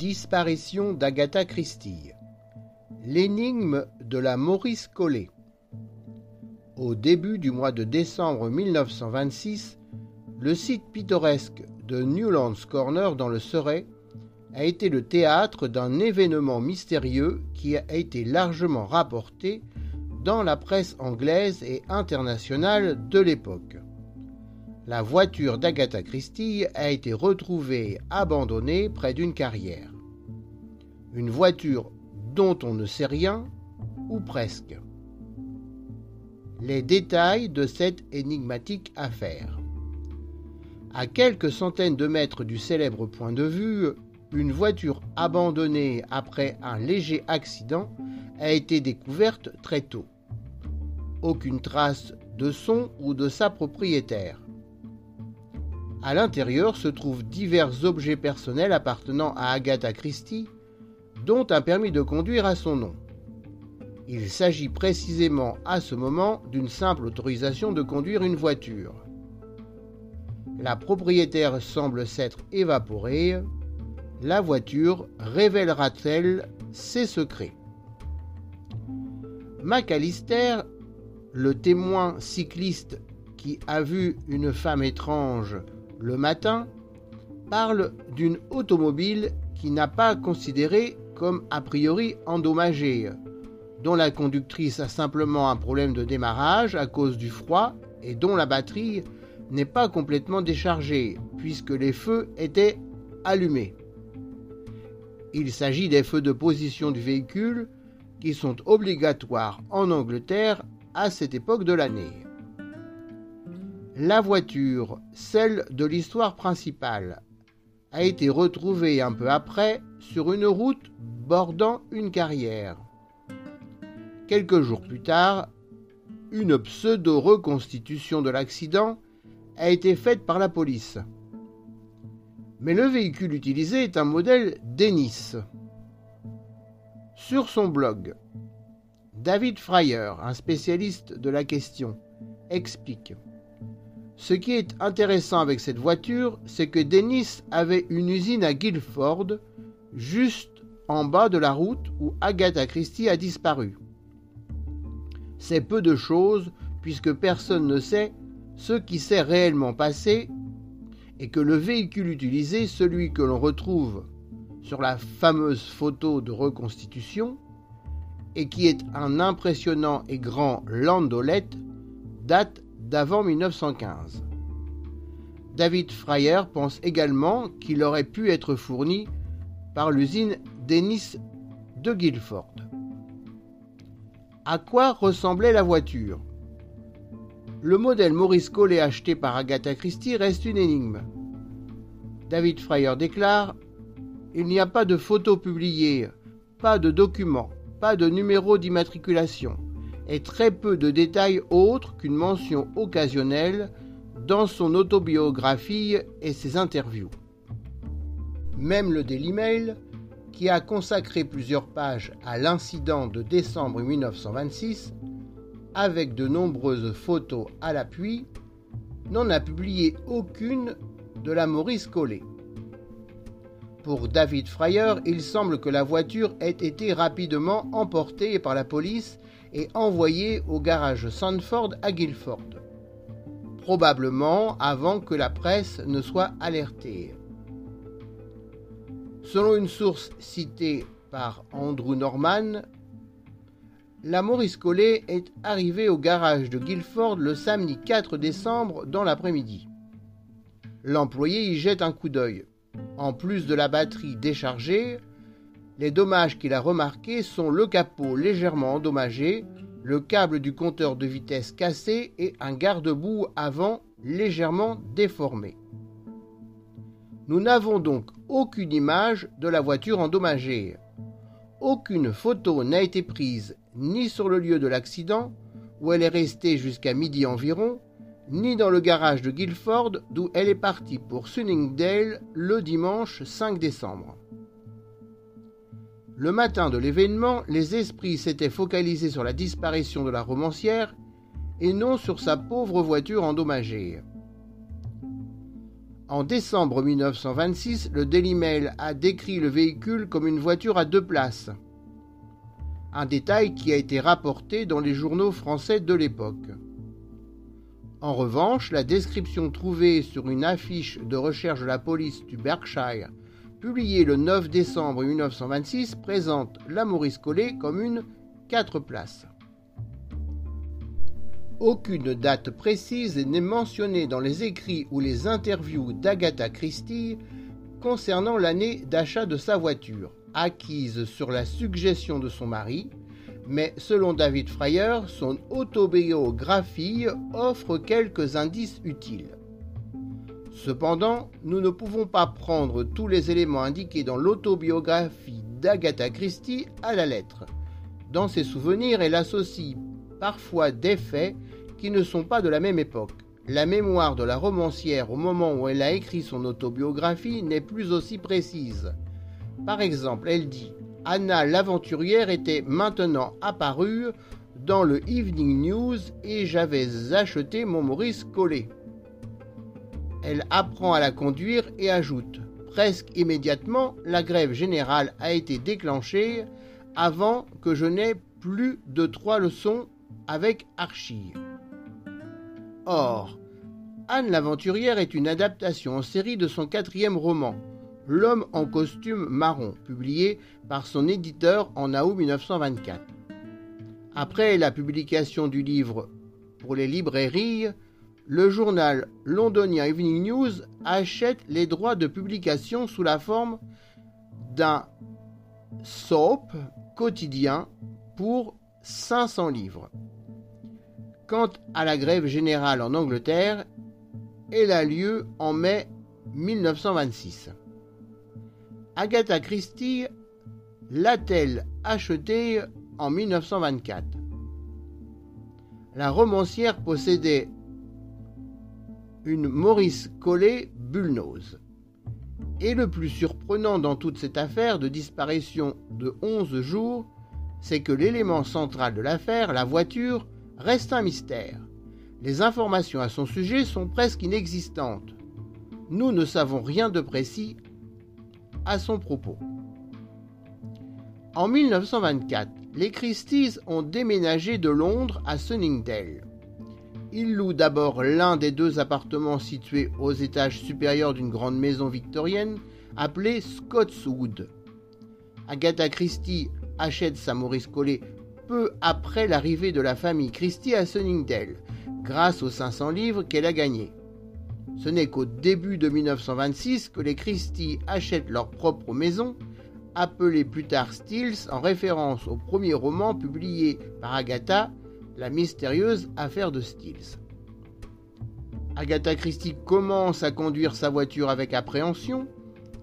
Disparition d'Agatha Christie. L'énigme de la Maurice Collet. Au début du mois de décembre 1926, le site pittoresque de Newlands Corner dans le Surrey a été le théâtre d'un événement mystérieux qui a été largement rapporté dans la presse anglaise et internationale de l'époque. La voiture d'Agatha Christie a été retrouvée abandonnée près d'une carrière. Une voiture dont on ne sait rien, ou presque. Les détails de cette énigmatique affaire. À quelques centaines de mètres du célèbre point de vue, une voiture abandonnée après un léger accident a été découverte très tôt. Aucune trace de son ou de sa propriétaire. À l'intérieur se trouvent divers objets personnels appartenant à Agatha Christie, dont un permis de conduire à son nom. Il s'agit précisément à ce moment d'une simple autorisation de conduire une voiture. La propriétaire semble s'être évaporée. La voiture révélera-t-elle ses secrets? McAllister, le témoin cycliste qui a vu une femme étrange le matin, parle d'une automobile qui n'a pas considéré comme a priori endommagée, dont la conductrice a simplement un problème de démarrage à cause du froid et dont la batterie n'est pas complètement déchargée puisque les feux étaient allumés. Il s'agit des feux de position du véhicule qui sont obligatoires en Angleterre à cette époque de l'année. La voiture, celle de l'histoire principale, a été retrouvée un peu après sur une route bordant une carrière. Quelques jours plus tard, une pseudo-reconstitution de l'accident a été faite par la police. Mais le véhicule utilisé est un modèle Dennis. Sur son blog, David Fryer, un spécialiste de la question, explique ce qui est intéressant avec cette voiture, c'est que Dennis avait une usine à Guildford, juste en bas de la route où Agatha Christie a disparu. C'est peu de choses puisque personne ne sait ce qui s'est réellement passé et que le véhicule utilisé, celui que l'on retrouve sur la fameuse photo de reconstitution, et qui est un impressionnant et grand landolette, date d'avant 1915. David Fryer pense également qu'il aurait pu être fourni par l'usine Dennis de Guildford. À quoi ressemblait la voiture? Le modèle Maurice Collet acheté par Agatha Christie reste une énigme. David Fryer déclare Il n'y a pas de photos publiées, pas de documents, pas de numéro d'immatriculation et très peu de détails autres qu'une mention occasionnelle dans son autobiographie et ses interviews. Même le Daily Mail, qui a consacré plusieurs pages à l'incident de décembre 1926, avec de nombreuses photos à l'appui, n'en a publié aucune de la Maurice Collet. Pour David Fryer, il semble que la voiture ait été rapidement emportée par la police et envoyé au garage Sanford à Guildford, probablement avant que la presse ne soit alertée. Selon une source citée par Andrew Norman, la Maurice Collet est arrivée au garage de Guildford le samedi 4 décembre dans l'après-midi. L'employé y jette un coup d'œil. En plus de la batterie déchargée, les dommages qu'il a remarqués sont le capot légèrement endommagé, le câble du compteur de vitesse cassé et un garde-boue avant légèrement déformé. Nous n'avons donc aucune image de la voiture endommagée. Aucune photo n'a été prise ni sur le lieu de l'accident, où elle est restée jusqu'à midi environ, ni dans le garage de Guildford, d'où elle est partie pour Sunningdale le dimanche 5 décembre. Le matin de l'événement, les esprits s'étaient focalisés sur la disparition de la romancière et non sur sa pauvre voiture endommagée. En décembre 1926, le Daily Mail a décrit le véhicule comme une voiture à deux places. Un détail qui a été rapporté dans les journaux français de l'époque. En revanche, la description trouvée sur une affiche de recherche de la police du Berkshire, publiée le 9 décembre 1926, présente la Maurice Collet comme une 4 places. Aucune date précise n'est mentionnée dans les écrits ou les interviews d'Agatha Christie concernant l'année d'achat de sa voiture, acquise sur la suggestion de son mari, mais selon David Fryer, son autobiographie offre quelques indices utiles. Cependant, nous ne pouvons pas prendre tous les éléments indiqués dans l'autobiographie d'Agatha Christie à la lettre. Dans ses souvenirs, elle associe parfois des faits qui ne sont pas de la même époque. La mémoire de la romancière au moment où elle a écrit son autobiographie n'est plus aussi précise. Par exemple, elle dit Anna l'aventurière était maintenant apparue dans le Evening News et j'avais acheté mon Maurice Collet. Elle apprend à la conduire et ajoute Presque immédiatement, la grève générale a été déclenchée avant que je n'aie plus de trois leçons avec Archie. Or, Anne l'aventurière est une adaptation en série de son quatrième roman, L'homme en costume marron, publié par son éditeur en août 1924. Après la publication du livre pour les librairies, le journal londonien Evening News achète les droits de publication sous la forme d'un soap quotidien pour 500 livres. Quant à la grève générale en Angleterre, elle a lieu en mai 1926. Agatha Christie l'a-t-elle achetée en 1924 La romancière possédait une Maurice Collet bullnose. Et le plus surprenant dans toute cette affaire de disparition de 11 jours, c'est que l'élément central de l'affaire, la voiture, reste un mystère. Les informations à son sujet sont presque inexistantes. Nous ne savons rien de précis à son propos. En 1924, les Christies ont déménagé de Londres à Sunningdale. Ils louent d'abord l'un des deux appartements situés aux étages supérieurs d'une grande maison victorienne appelée Scotswood. Agatha Christie achète sa Maurice Collet peu après l'arrivée de la famille Christie à Sunningdale, grâce aux 500 livres qu'elle a gagnés. Ce n'est qu'au début de 1926 que les Christie achètent leur propre maison, appelée plus tard Stills en référence au premier roman publié par Agatha, La mystérieuse affaire de Stills. Agatha Christie commence à conduire sa voiture avec appréhension.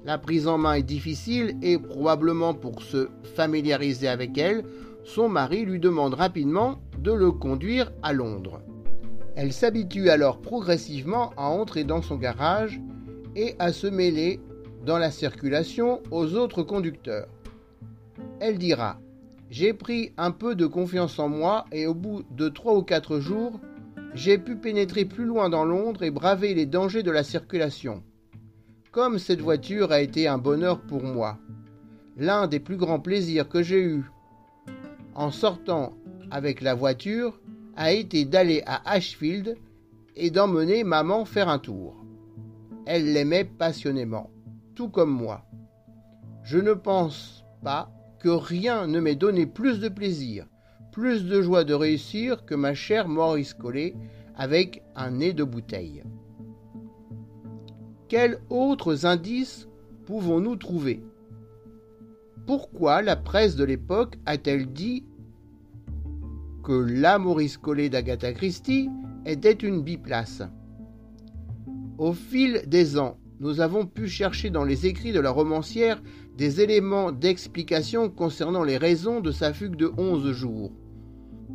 La prise en main est difficile et probablement pour se familiariser avec elle, son mari lui demande rapidement de le conduire à Londres. Elle s'habitue alors progressivement à entrer dans son garage et à se mêler dans la circulation aux autres conducteurs. Elle dira J'ai pris un peu de confiance en moi et au bout de trois ou quatre jours, j'ai pu pénétrer plus loin dans Londres et braver les dangers de la circulation. Comme cette voiture a été un bonheur pour moi, l'un des plus grands plaisirs que j'ai eus en sortant avec la voiture a été d'aller à Ashfield et d'emmener maman faire un tour. Elle l'aimait passionnément, tout comme moi. Je ne pense pas que rien ne m'ait donné plus de plaisir, plus de joie de réussir que ma chère Maurice Collet avec un nez de bouteille. Quels autres indices pouvons-nous trouver? Pourquoi la presse de l'époque a-t-elle dit que la Maurice Collet d'Agatha Christie était une biplace? Au fil des ans, nous avons pu chercher dans les écrits de la romancière des éléments d'explication concernant les raisons de sa fugue de 11 jours.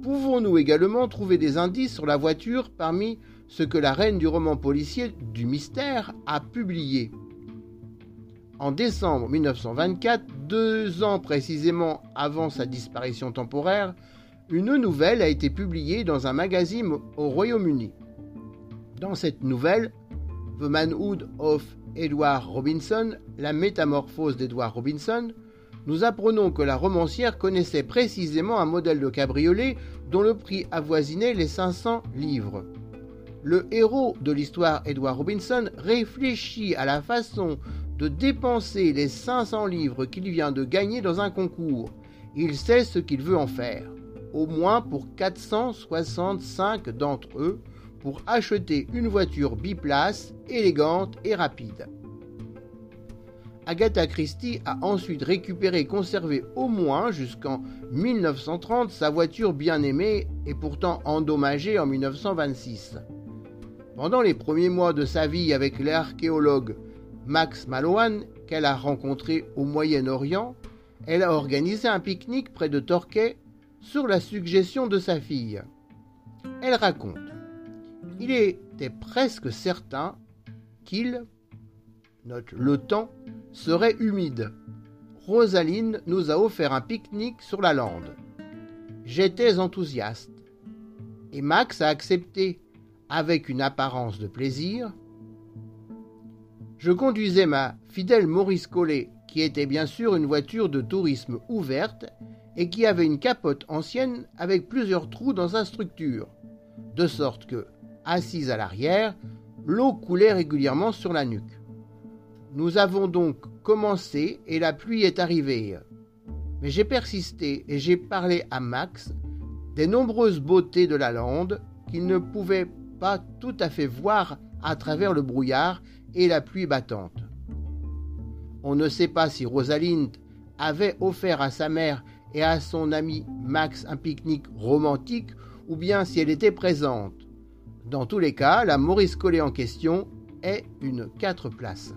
Pouvons-nous également trouver des indices sur la voiture parmi ce que la reine du roman policier du mystère a publié? En décembre 1924, deux ans précisément avant sa disparition temporaire, une nouvelle a été publiée dans un magazine au Royaume-Uni. Dans cette nouvelle, The Manhood of Edward Robinson, La métamorphose d'Edward Robinson, nous apprenons que la romancière connaissait précisément un modèle de cabriolet dont le prix avoisinait les 500 livres. Le héros de l'histoire Edward Robinson réfléchit à la façon de dépenser les 500 livres qu'il vient de gagner dans un concours. Il sait ce qu'il veut en faire, au moins pour 465 d'entre eux, pour acheter une voiture biplace, élégante et rapide. Agatha Christie a ensuite récupéré et conservé au moins jusqu'en 1930 sa voiture bien aimée et pourtant endommagée en 1926. Pendant les premiers mois de sa vie avec l'archéologue Max Mallowan, qu'elle a rencontré au Moyen-Orient, elle a organisé un pique-nique près de Torquay sur la suggestion de sa fille. Elle raconte Il était presque certain qu'il, note le temps, serait humide. Rosaline nous a offert un pique-nique sur la lande. J'étais enthousiaste. Et Max a accepté, avec une apparence de plaisir. Je conduisais ma fidèle Maurice Collet, qui était bien sûr une voiture de tourisme ouverte et qui avait une capote ancienne avec plusieurs trous dans sa structure, de sorte que, assise à l'arrière, l'eau coulait régulièrement sur la nuque. Nous avons donc commencé et la pluie est arrivée. Mais j'ai persisté et j'ai parlé à Max des nombreuses beautés de la lande qu'il ne pouvait pas tout à fait voir à travers le brouillard et la pluie battante. On ne sait pas si Rosalind avait offert à sa mère et à son ami Max un pique-nique romantique ou bien si elle était présente. Dans tous les cas, la Maurice Collet en question est une quatre places.